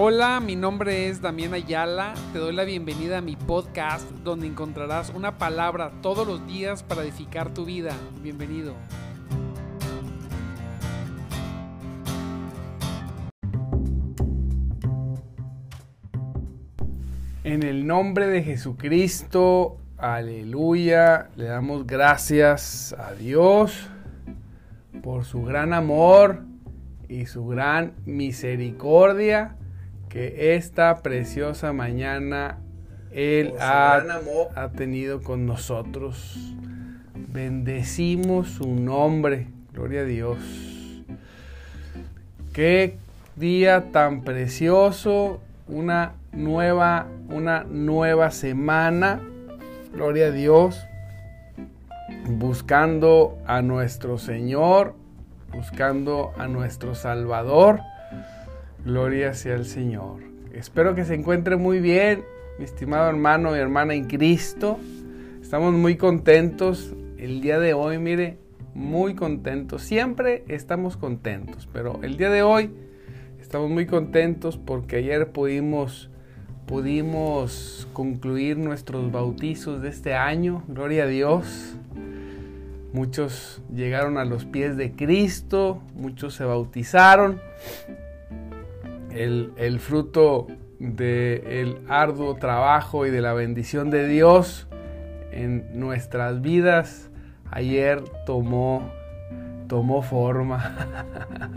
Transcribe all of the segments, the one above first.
Hola, mi nombre es Damián Ayala. Te doy la bienvenida a mi podcast donde encontrarás una palabra todos los días para edificar tu vida. Bienvenido. En el nombre de Jesucristo, aleluya, le damos gracias a Dios por su gran amor y su gran misericordia que esta preciosa mañana Él ha, ha, tenido con nosotros. Bendecimos su nombre, gloria a Dios. Qué día tan precioso, una nueva, una nueva semana, gloria a Dios, buscando a nuestro Señor, buscando a nuestro Salvador Gloria sea el Señor. Espero que se encuentre muy bien, mi estimado hermano y hermana en Cristo. Estamos muy contentos el día de hoy, mire, muy contentos. Siempre estamos contentos, pero el día de hoy estamos muy contentos porque ayer pudimos pudimos concluir nuestros bautizos de este año. Gloria a Dios. Muchos llegaron a los pies de Cristo, muchos se bautizaron el, fruto del arduo trabajo y de la bendición de Dios en nuestras vidas ayer tomó, tomó forma.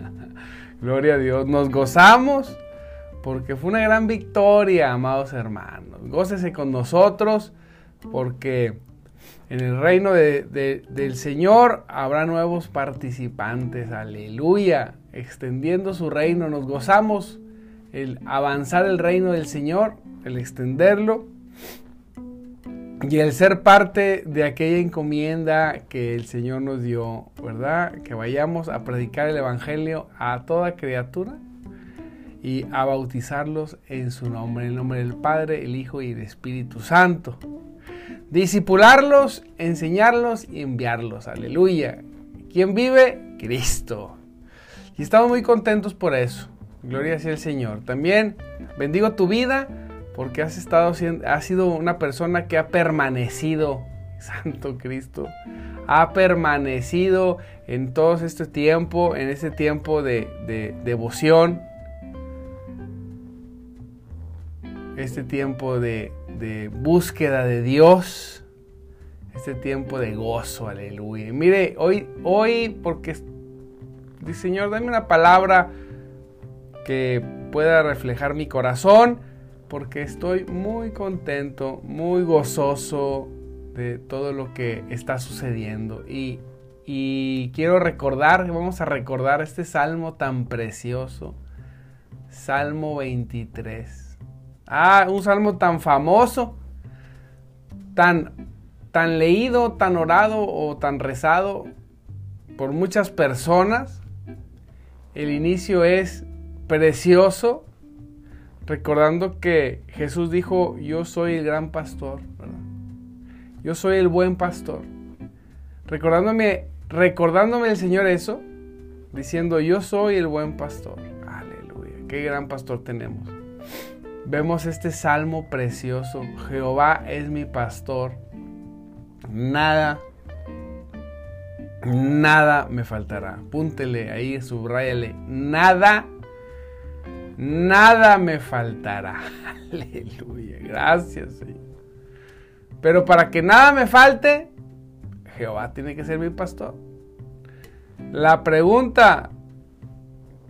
Gloria a Dios. Nos gozamos porque fue una gran victoria, amados hermanos. Gócese con nosotros porque en el reino del Señor habrá nuevos participantes. Aleluya. Extendiendo su reino nos gozamos el avanzar el reino del Señor, el extenderlo y el ser parte de aquella encomienda que el Señor nos dio, ¿verdad? Que vayamos a predicar el Evangelio a toda criatura y a bautizarlos en su nombre, en el nombre del Padre, el Hijo y el Espíritu Santo. Disipularlos, enseñarlos y enviarlos. Aleluya. ¿Quién vive? Cristo. Y estamos muy contentos por eso. Gloria sea el Señor. También bendigo tu vida porque has estado has sido una persona que ha permanecido, Santo Cristo, ha permanecido en todo este tiempo, en este tiempo de, de devoción, este tiempo de, de, búsqueda de Dios, este tiempo de gozo, aleluya. mire, hoy, hoy, porque, Señor, dame una palabra que pueda reflejar mi corazón, porque estoy muy contento, muy gozoso de todo lo que está sucediendo. Y, quiero recordar, vamos a recordar este salmo tan precioso, Salmo 23. Ah, un salmo tan famoso, tan, tan leído, tan orado o tan rezado por muchas personas. El inicio es precioso, recordando que Jesús dijo, yo soy el gran pastor, yo soy el buen pastor. Recordándome, recordándome el Señor eso, diciendo, yo soy el buen pastor. Aleluya, qué gran pastor tenemos. Vemos este salmo precioso, Jehová es mi pastor, nada nada me faltará. Púntele ahí, subrayale. Nada nada me faltará. Aleluya, gracias Señor. Pero para que nada me falte, Jehová tiene que ser mi pastor. La pregunta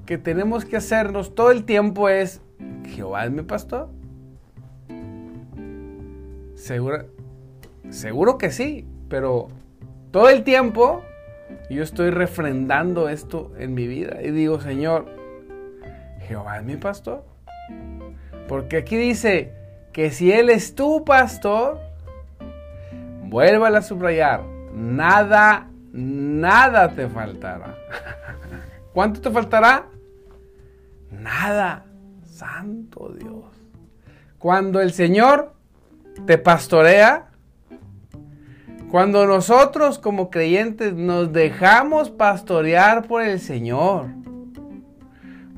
que tenemos que hacernos todo el tiempo es, ¿Jehová es mi pastor? Seguro, seguro que sí, pero todo el tiempo yo estoy refrendando esto en mi vida y digo, Señor, Jehová es mi pastor. Porque aquí dice que si Él es tu pastor, vuélvala a subrayar, nada, nada te faltará. ¿Cuánto te faltará? Nada, santo Dios. Cuando el Señor te pastorea, cuando nosotros como creyentes nos dejamos pastorear por el Señor,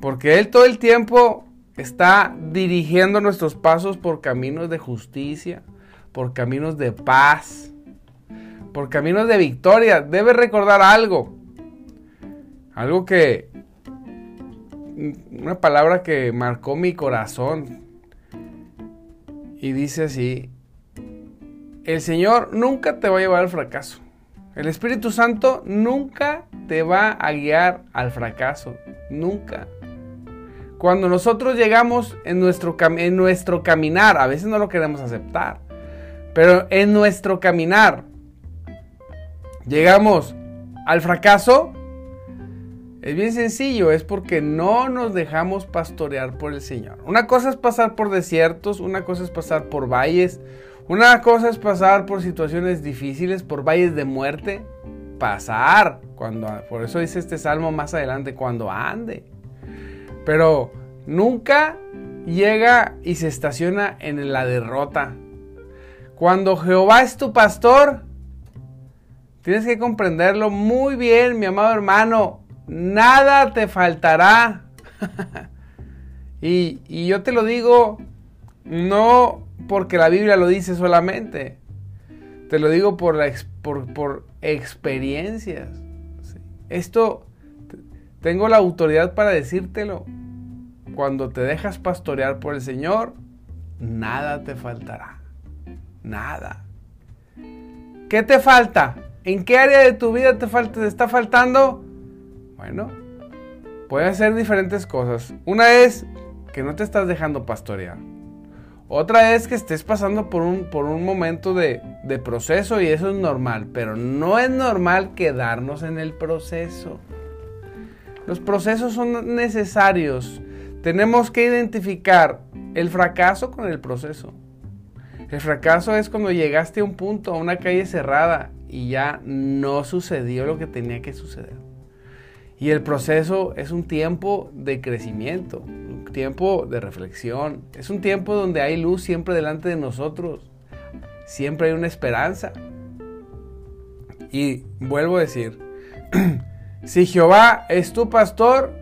porque Él todo el tiempo está dirigiendo nuestros pasos por caminos de justicia, por caminos de paz, por caminos de victoria. Debes recordar algo. Algo que... Una palabra que marcó mi corazón. Y dice así. El Señor nunca te va a llevar al fracaso. El Espíritu Santo nunca te va a guiar al fracaso. Nunca. Cuando nosotros llegamos en nuestro, en nuestro caminar, a veces no lo queremos aceptar, pero en nuestro caminar llegamos al fracaso, es bien sencillo, es porque no nos dejamos pastorear por el Señor. Una cosa es pasar por desiertos, una cosa es pasar por valles, una cosa es pasar por situaciones difíciles, por valles de muerte, pasar, cuando, por eso dice este salmo más adelante, cuando ande. Pero nunca llega y se estaciona en la derrota. Cuando Jehová es tu pastor, tienes que comprenderlo muy bien, mi amado hermano. Nada te faltará. y, y yo te lo digo, no porque la Biblia lo dice solamente. Te lo digo por, la, por, por experiencias. Esto, tengo la autoridad para decírtelo. Cuando te dejas pastorear por el Señor, nada te faltará. Nada. ¿Qué te falta? ¿En qué área de tu vida te, falta, te está faltando? Bueno, puede ser diferentes cosas. Una es que no te estás dejando pastorear. Otra es que estés pasando por un, por un momento de, de proceso y eso es normal, pero no es normal quedarnos en el proceso. Los procesos son necesarios. Tenemos que identificar el fracaso con el proceso. El fracaso es cuando llegaste a un punto, a una calle cerrada y ya no sucedió lo que tenía que suceder. Y el proceso es un tiempo de crecimiento, un tiempo de reflexión, es un tiempo donde hay luz siempre delante de nosotros, siempre hay una esperanza. Y vuelvo a decir, si Jehová es tu pastor,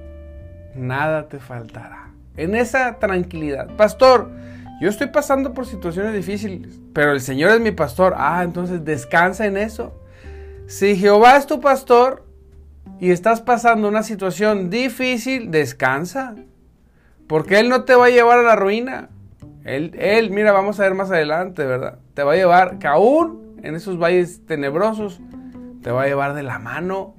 nada te faltará. En esa tranquilidad, pastor, yo estoy pasando por situaciones difíciles, pero el Señor es mi pastor. Ah, entonces descansa en eso. Si Jehová es tu pastor, y estás pasando una situación difícil, descansa. Porque Él no te va a llevar a la ruina. Él, él, mira, vamos a ver más adelante, ¿verdad? Te va a llevar, que aún en esos valles tenebrosos, te va a llevar de la mano.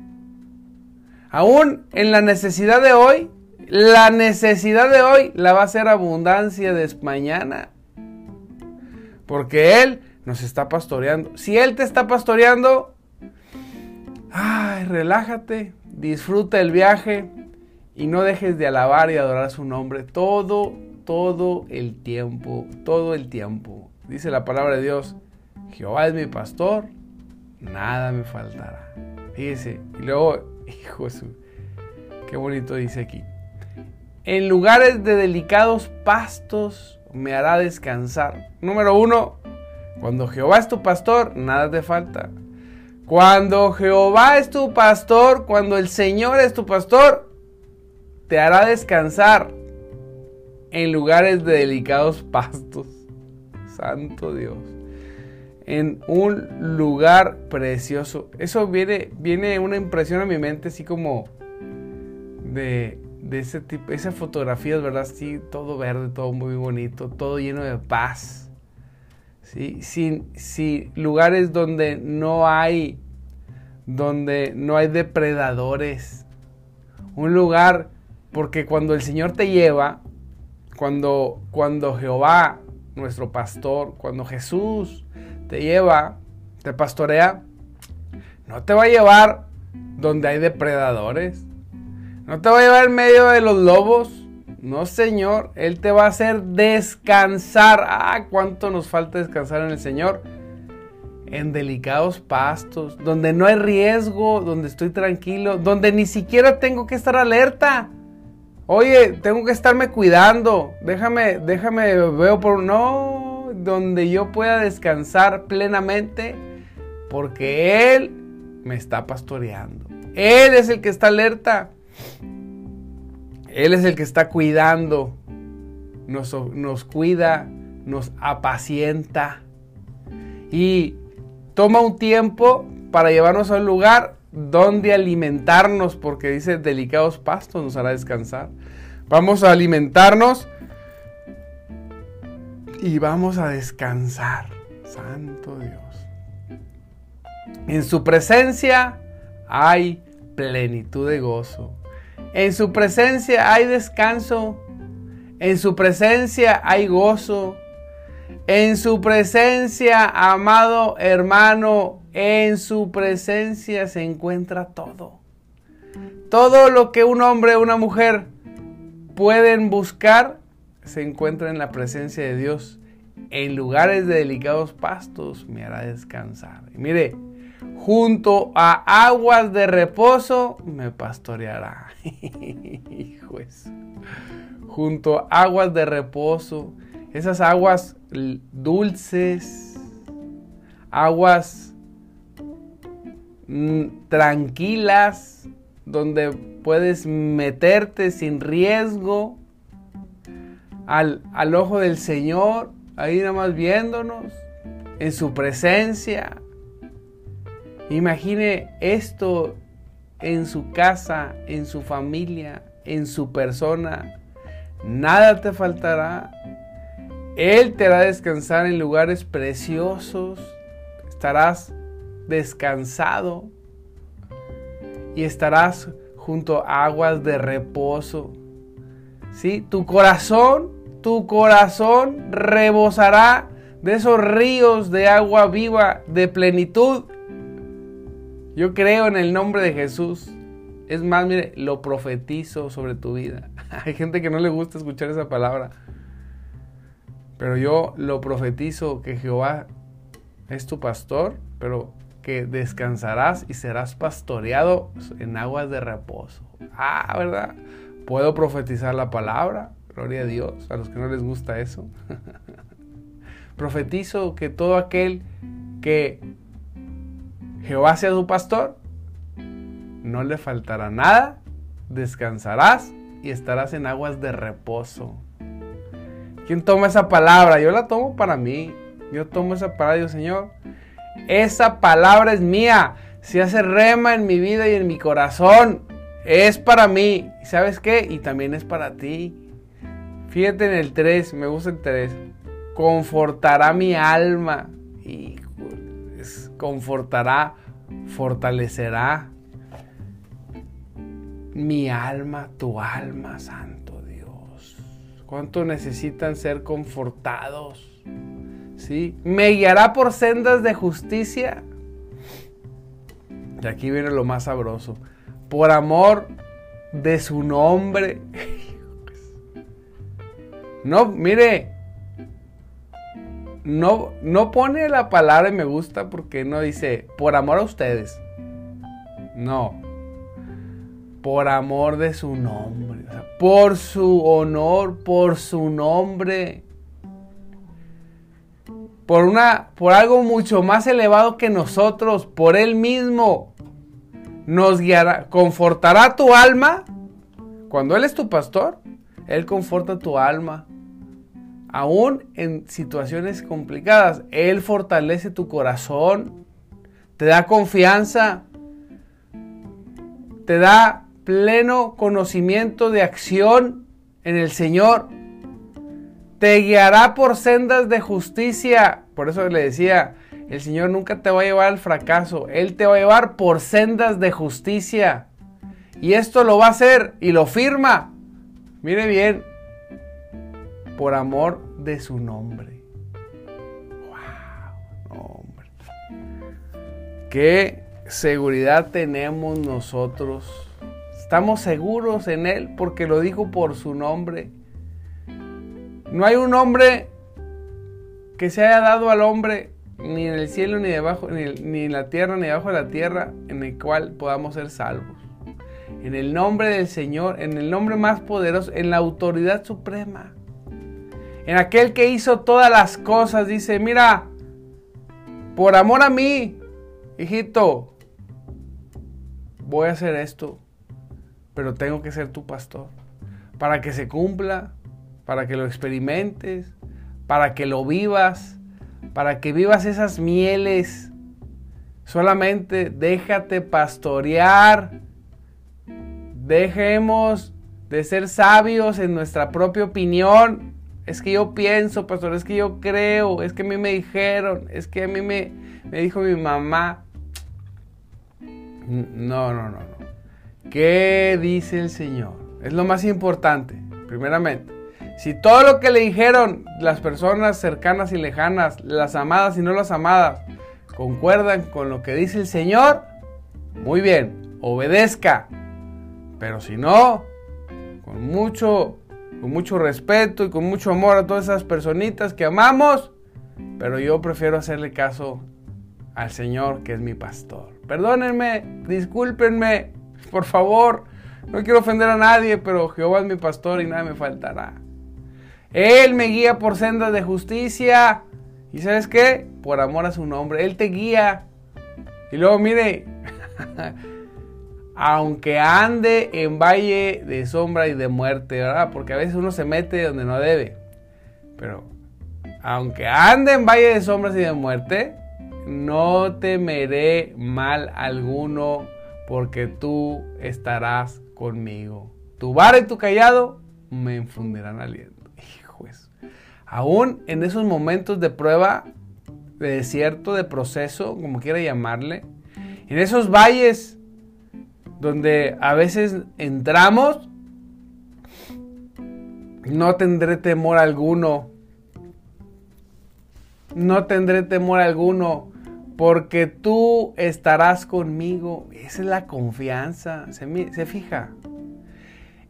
Aún en la necesidad de hoy, la necesidad de hoy la va a ser abundancia de mañana. Porque Él nos está pastoreando. Si Él te está pastoreando, Ay, relájate, disfruta el viaje y no dejes de alabar y adorar su nombre todo, todo el tiempo, todo el tiempo. Dice la palabra de Dios, Jehová es mi pastor, nada me faltará. Fíjese, y luego, hijo qué bonito dice aquí. En lugares de delicados pastos me hará descansar. Número uno, cuando Jehová es tu pastor, nada te falta. Cuando Jehová es tu pastor, cuando el Señor es tu pastor, te hará descansar en lugares de delicados pastos. Santo Dios. En un lugar precioso. Eso viene, viene una impresión a mi mente así como de, de ese tipo, esas fotografías, ¿verdad? Sí, todo verde, todo muy bonito, todo lleno de paz. ¿sí? Sin, lugares donde no hay, donde no hay depredadores. Un lugar, porque cuando el Señor te lleva, cuando, cuando Jehová, nuestro pastor, cuando Jesús te lleva, te pastorea, no te va a llevar donde hay depredadores. No te va a llevar en medio de los lobos. No, Señor, Él te va a hacer descansar. Ah, cuánto nos falta descansar en el Señor. En delicados pastos, donde no hay riesgo, donde estoy tranquilo, donde ni siquiera tengo que estar alerta. Oye, tengo que estarme cuidando. Déjame, déjame, veo por. No, donde yo pueda descansar plenamente, porque Él me está pastoreando. Él es el que está alerta. Él es el que está cuidando nos, nos cuida, nos apacienta y toma un tiempo para llevarnos a un lugar donde alimentarnos, porque dice delicados pastos nos hará descansar. Vamos a alimentarnos y vamos a descansar. Santo Dios. En su presencia hay plenitud de gozo. En su presencia hay descanso. En su presencia hay gozo. En su presencia, amado hermano, en su presencia se encuentra todo. Todo lo que un hombre o una mujer pueden buscar se encuentra en la presencia de Dios. En lugares de delicados pastos me hará descansar. Y mire, junto a aguas de reposo me pastoreará. Hijo Junto a aguas de reposo esas aguas dulces, aguas mm, tranquilas, donde puedes meterte sin riesgo al, al ojo del Señor, ahí nada más viéndonos, en su presencia. Imagine esto en su casa, en su familia, en su persona. Nada te faltará. Él te hará descansar en lugares preciosos. Estarás descansado y estarás junto a aguas de reposo. ¿Sí? Tu corazón, tu corazón rebosará de esos ríos de agua viva, de plenitud. Yo creo en el nombre de Jesús. Es más, mire, lo profetizo sobre tu vida. Hay gente que no le gusta escuchar esa palabra. Pero yo lo profetizo que Jehová es tu pastor, pero que descansarás y serás pastoreado en aguas de reposo. Ah, ¿verdad? Puedo profetizar la palabra, gloria a Dios, a los que no les gusta eso. Profetizo que todo aquel que Jehová sea tu pastor, no le faltará nada, descansarás y estarás en aguas de reposo. ¿Quién toma esa palabra? Yo la tomo para mí. Yo tomo esa palabra digo, Señor, esa palabra es mía. Se hace rema en mi vida y en mi corazón. Es para mí. ¿Sabes qué? Y también es para ti. Fíjate en el 3, me gusta el 3. Confortará mi alma. Y confortará, fortalecerá mi alma, tu alma, Santo. ¿Cuánto necesitan ser confortados? ¿Sí? ¿Me guiará por sendas de justicia? Y aquí viene lo más sabroso. Por amor de su nombre. No, mire. No, no pone la palabra y me gusta porque no dice por amor a ustedes. No por amor de su nombre, por su honor, por su nombre, por una por algo mucho más elevado que nosotros, por él mismo nos guiará, confortará tu alma. Cuando él es tu pastor, él conforta tu alma. Aún en situaciones complicadas, él fortalece tu corazón, te da confianza, te da pleno conocimiento de acción en el Señor. Te guiará por sendas de justicia. Por eso le decía, el Señor nunca te va a llevar al fracaso. Él te va a llevar por sendas de justicia. Y esto lo va a hacer y lo firma. Mire bien, por amor de su nombre. ¡Wow! Hombre. ¿Qué seguridad tenemos nosotros? Estamos seguros en Él porque lo dijo por su nombre. No hay un nombre que se haya dado al hombre ni en el cielo ni debajo, ni, en la tierra ni debajo de la tierra en el cual podamos ser salvos. En el nombre del Señor, en el nombre más poderoso, en la autoridad suprema. En aquel que hizo todas las cosas, dice, mira, por amor a mí, hijito, voy a hacer esto pero tengo que ser tu pastor. Para que se cumpla, para que lo experimentes, para que lo vivas, para que vivas esas mieles. Solamente déjate pastorear. Dejemos de ser sabios en nuestra propia opinión. Es que yo pienso, pastor, es que yo creo, es que a mí me dijeron, es que a mí me, me dijo mi mamá. No, no, no, no. ¿Qué dice el Señor? Es lo más importante, primeramente. Si todo lo que le dijeron las personas cercanas y lejanas, las amadas y no las amadas, concuerdan con lo que dice el Señor, muy bien, obedezca. Pero si no, con mucho, con mucho respeto y con mucho amor a todas esas personitas que amamos, pero yo prefiero hacerle caso al Señor que es mi pastor. Perdónenme, discúlpenme, por favor. No quiero ofender a nadie, pero Jehová es mi pastor y nada me faltará. Él me guía por sendas de justicia. ¿Y sabes qué? Por amor a su nombre. Él te guía. Y luego mire, aunque ande en valle de sombra y de muerte, ¿verdad? Porque a veces uno se mete donde no debe. Pero aunque ande en valle de sombras y de muerte, no temeré mal alguno, porque tú estarás conmigo. Tu vara y tu callado me infundirán aliento. Aún en esos momentos de prueba, de desierto, de proceso, como quiera llamarle, en esos valles donde a veces entramos, no tendré temor alguno. No tendré temor alguno porque tú estarás conmigo. Esa es la confianza. Se, se, fija.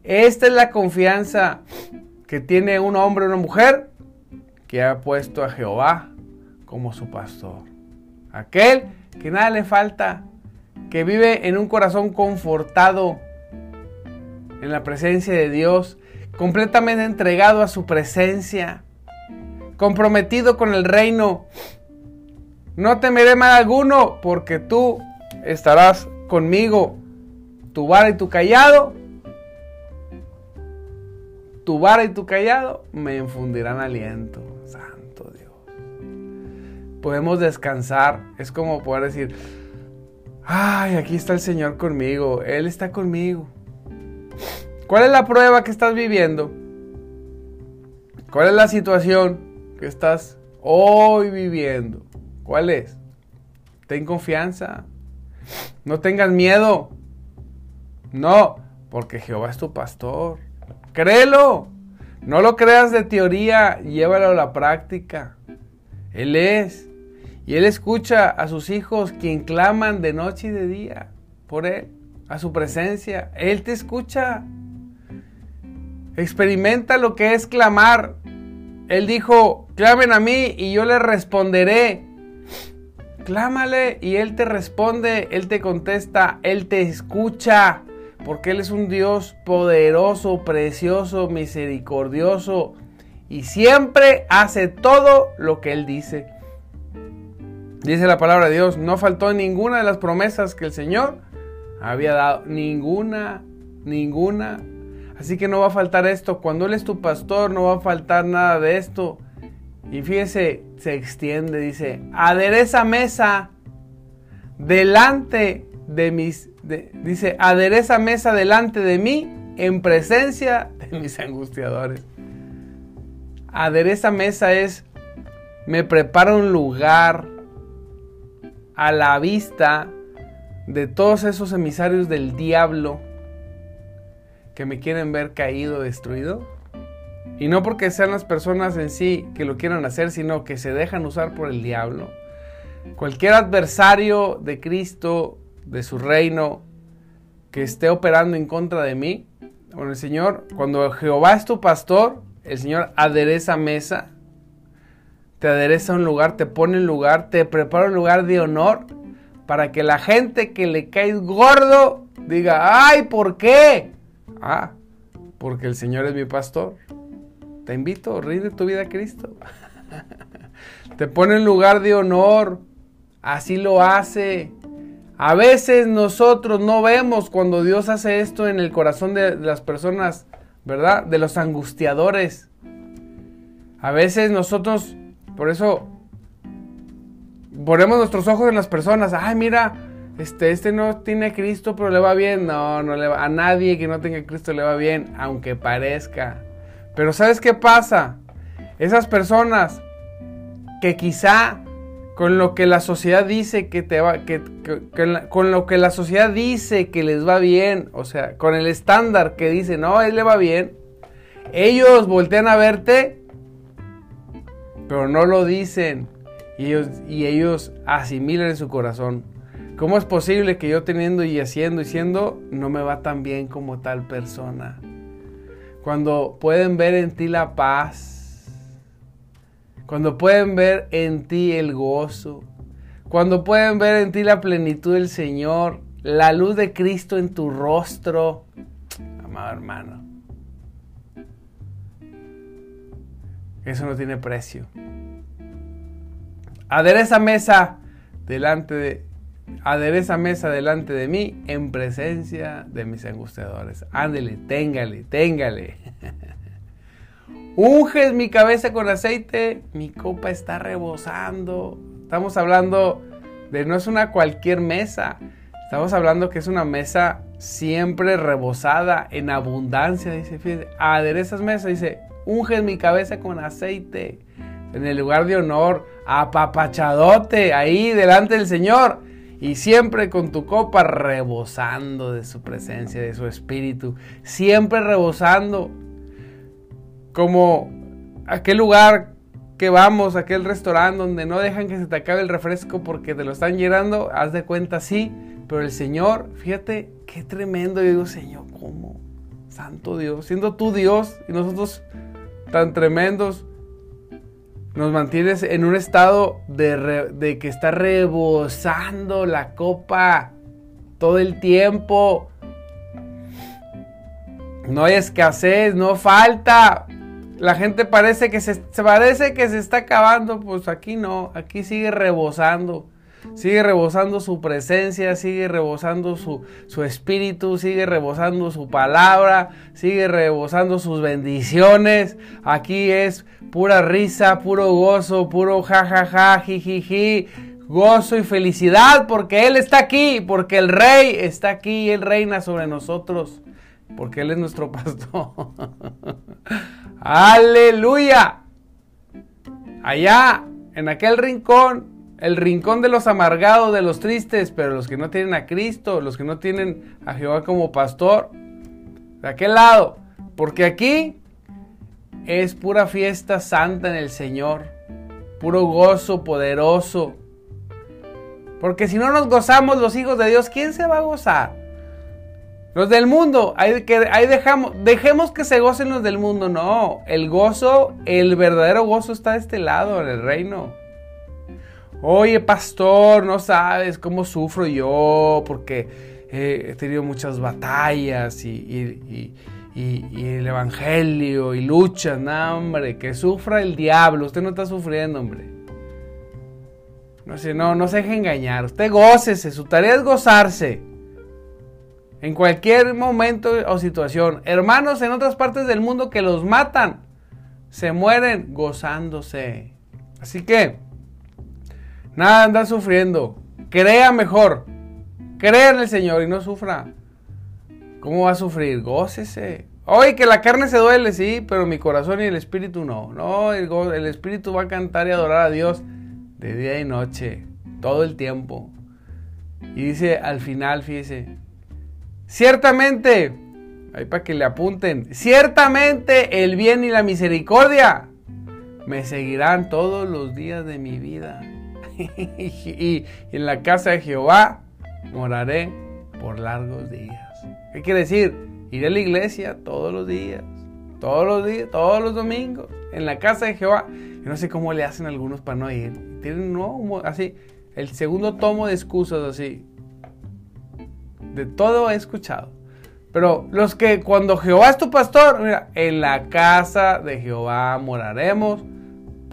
Esta es la confianza que tiene un hombre o una mujer que ha puesto a Jehová como su pastor. Aquel que nada le falta, que vive en un corazón confortado en la presencia de Dios, completamente entregado a su presencia, comprometido con el reino no temeré mal alguno, porque tú estarás conmigo. Tu vara y tu callado, tu vara y tu callado me infundirán aliento. Podemos descansar. Es como poder decir, ay, aquí está el Señor conmigo. Él está conmigo. ¿Cuál es la prueba que estás viviendo? ¿Cuál es la situación que estás hoy viviendo? ¿Cuál es? Ten confianza. No tengas miedo. No, porque Jehová es tu pastor. Créelo. No lo creas de teoría, llévalo a la práctica. Él es. Y Él escucha a sus hijos quien claman de noche y de día por Él, a su presencia. Él te escucha. Experimenta lo que es clamar. Él dijo, clamen a mí y yo les responderé. Clámale y Él te responde, Él te contesta, Él te escucha, porque Él es un Dios poderoso, precioso, misericordioso y siempre hace todo lo que Él dice. Dice la palabra de Dios, no faltó ninguna de las promesas que el Señor había dado, ninguna, ninguna. Así que no va a faltar esto, cuando Él es tu pastor no va a faltar nada de esto. Y fíjese, se extiende, dice, adereza mesa delante de mis, dice, adereza mesa delante de mí en presencia de mis angustiadores. Adereza mesa es, me prepara un lugar a la vista de todos esos emisarios del diablo que me quieren ver caído, destruido. Y no porque sean las personas en sí que lo quieran hacer, sino que se dejan usar por el diablo. Cualquier adversario de Cristo, de su reino, que esté operando en contra de mí, con el Señor, cuando Jehová es tu pastor, el Señor adereza mesa, te adereza un lugar, te pone un lugar, te prepara un lugar de honor para que la gente que le cae gordo diga, ay, ¿por qué? Ah, porque el Señor es mi pastor. Te invito, rinde tu vida a Cristo. Te pone en lugar de honor. Así lo hace. A veces nosotros no vemos cuando Dios hace esto en el corazón de las personas, ¿verdad? De los angustiadores. A veces nosotros, por eso, ponemos nuestros ojos en las personas. Ay, mira, este, este no tiene Cristo, pero le va bien. No, no le va. A nadie que no tenga Cristo le va bien, aunque parezca. Pero ¿sabes qué pasa? Esas personas que quizá con lo que la sociedad dice que te va, que, con lo que la sociedad dice que les va bien, o sea, con el estándar que dice, no, a él le va bien, ellos voltean a verte, pero no lo dicen, y ellos, y ellos asimilan en su corazón. ¿Cómo es posible que yo teniendo y haciendo y siendo no me va tan bien como tal persona? Cuando pueden ver en ti la paz, cuando pueden ver en ti el gozo, cuando pueden ver en ti la plenitud del Señor, la luz de Cristo en tu rostro, amado hermano. Eso no tiene precio. Adereza mesa delante de adereza mesa delante de mí en presencia de mis angustiadores. Ándele, téngale, téngale. Unges mi cabeza con aceite, mi copa está rebosando. Estamos hablando de no es una cualquier mesa. Estamos hablando que es una mesa siempre rebosada en abundancia. Dice, fíjate, aderezas mesa, dice, unges mi cabeza con aceite en el lugar de honor, apapachadote ahí delante del Señor y siempre con tu copa rebosando de su presencia, de su espíritu, siempre rebosando como aquel lugar que vamos, aquel restaurante donde no dejan que se te acabe el refresco porque te lo están llenando, haz de cuenta sí, pero el Señor, fíjate qué tremendo, yo digo, Señor, ¿cómo? Santo Dios, siendo tú Dios y nosotros tan tremendos, nos mantienes en un estado de, que está rebosando la copa todo el tiempo. No hay escasez, no falta. La gente parece que se, parece que se está acabando, pues aquí no, aquí sigue rebosando. Sigue rebosando su presencia, sigue rebosando su, su, espíritu, sigue rebosando su palabra, sigue rebosando sus bendiciones. Aquí es pura risa, puro gozo, puro jajaja, jijiji, gozo y felicidad porque Él está aquí, porque el Rey está aquí, Él reina sobre nosotros, porque Él es nuestro pastor. Aleluya. Allá, en aquel rincón, el rincón de los amargados, de los tristes, pero los que no tienen a Cristo, los que no tienen a Jehová como pastor, de aquel lado. Porque aquí es pura fiesta santa en el Señor, puro gozo poderoso. Porque si no nos gozamos los hijos de Dios, ¿quién se va a gozar? Los del mundo, ahí, que, dejamos, dejemos que se gocen los del mundo. No, el gozo, el verdadero gozo está de este lado, en el reino. Oye, pastor, no sabes cómo sufro yo porque he tenido muchas batallas y, el evangelio y luchas. No, hombre, que sufra el diablo. Usted no está sufriendo, hombre. No sé, no, no se deje engañar. Usted gócese, su tarea es gozarse. En cualquier momento o situación. Hermanos en otras partes del mundo que los matan, se mueren gozándose. Así que, nada anda sufriendo. Crea mejor. Crea en el Señor y no sufra. ¿Cómo va a sufrir? Gócese. Oye, que la carne se duele, sí, pero mi corazón y el espíritu no. No, el, el espíritu va a cantar y adorar a Dios de día y noche, todo el tiempo. Y dice al final, fíjese, Ciertamente, ahí para que le apunten, ciertamente el bien y la misericordia me seguirán todos los días de mi vida. y en la casa de Jehová moraré por largos días. ¿Qué quiere decir? Iré a la iglesia todos los días, todos los días, todos los domingos, en la casa de Jehová. Yo no sé cómo le hacen algunos para no ir. Tienen no, así, el segundo tomo de excusas así de todo he escuchado. Pero los que cuando Jehová es tu pastor, mira, en la casa de Jehová moraremos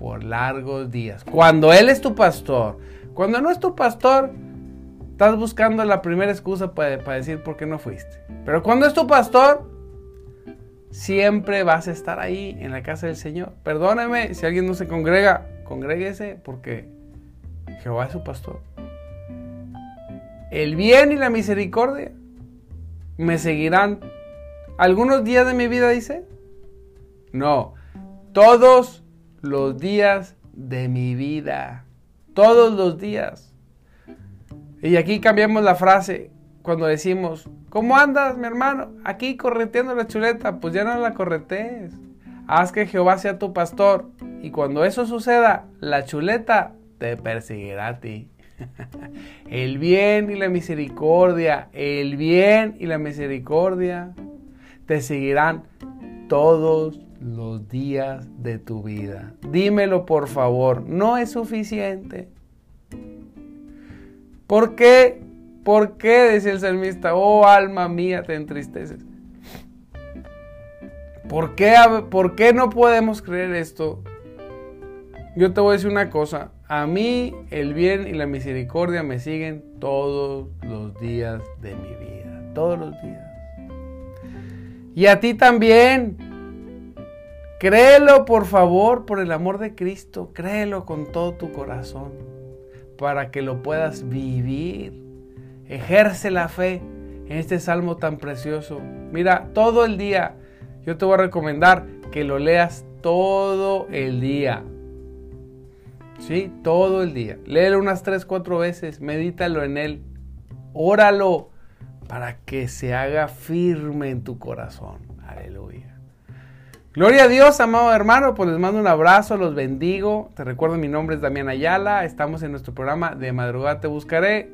por largos días. Cuando Él es tu pastor, cuando no es tu pastor, estás buscando la primera excusa para, decir por qué no fuiste. Pero cuando es tu pastor, siempre vas a estar ahí en la casa del Señor. Perdóneme si alguien no se congrega, congréguese porque Jehová es su pastor. El bien y la misericordia me seguirán algunos días de mi vida, dice. No, todos los días de mi vida. Todos los días. Y aquí cambiamos la frase cuando decimos, ¿cómo andas, mi hermano? Aquí correteando la chuleta. Pues ya no la corretees. Haz que Jehová sea tu pastor. Y cuando eso suceda, la chuleta te perseguirá a ti. el bien y la misericordia, el bien y la misericordia te seguirán todos los días de tu vida. Dímelo por favor, no es suficiente. ¿Por qué? ¿Por qué? Decía el salmista, oh alma mía, te entristeces. ¿Por qué, ¿Por qué no podemos creer esto? Yo te voy a decir una cosa, a mí el bien y la misericordia me siguen todos los días de mi vida, todos los días. Y a ti también. Créelo, por favor, por el amor de Cristo. Créelo con todo tu corazón para que lo puedas vivir. Ejerce la fe en este salmo tan precioso. Mira, todo el día yo te voy a recomendar que lo leas todo el día. ¿Sí? Todo el día. Léelo unas 3, 4 veces. Medítalo en él. Óralo para que se haga firme en tu corazón. Aleluya. Gloria a Dios, amado hermano, pues les mando un abrazo, los bendigo. Te recuerdo, mi nombre es Damián Ayala, estamos en nuestro programa de madrugada te buscaré,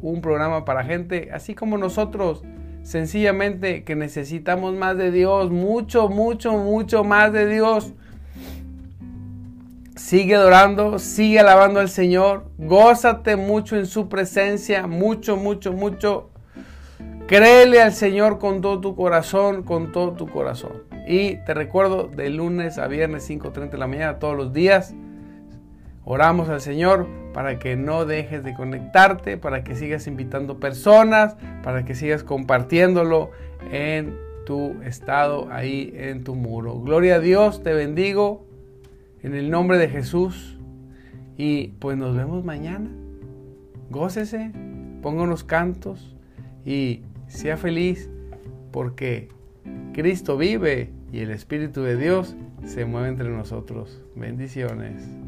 un programa para gente así como nosotros, sencillamente que necesitamos más de Dios, mucho, mucho, mucho más de Dios. Sigue adorando, sigue alabando al Señor, gózate mucho en su presencia, mucho, mucho, mucho. Créele al Señor con todo tu corazón, con todo tu corazón. Y te recuerdo, de lunes a viernes 5.30 de la mañana, todos los días, oramos al Señor para que no dejes de conectarte, para que sigas invitando personas, para que sigas compartiéndolo en tu estado, ahí en tu muro. Gloria a Dios, te bendigo en el nombre de Jesús. Y pues nos vemos mañana. Gócese, ponga unos cantos y sea feliz porque Cristo vive y el Espíritu de Dios se mueve entre nosotros. Bendiciones.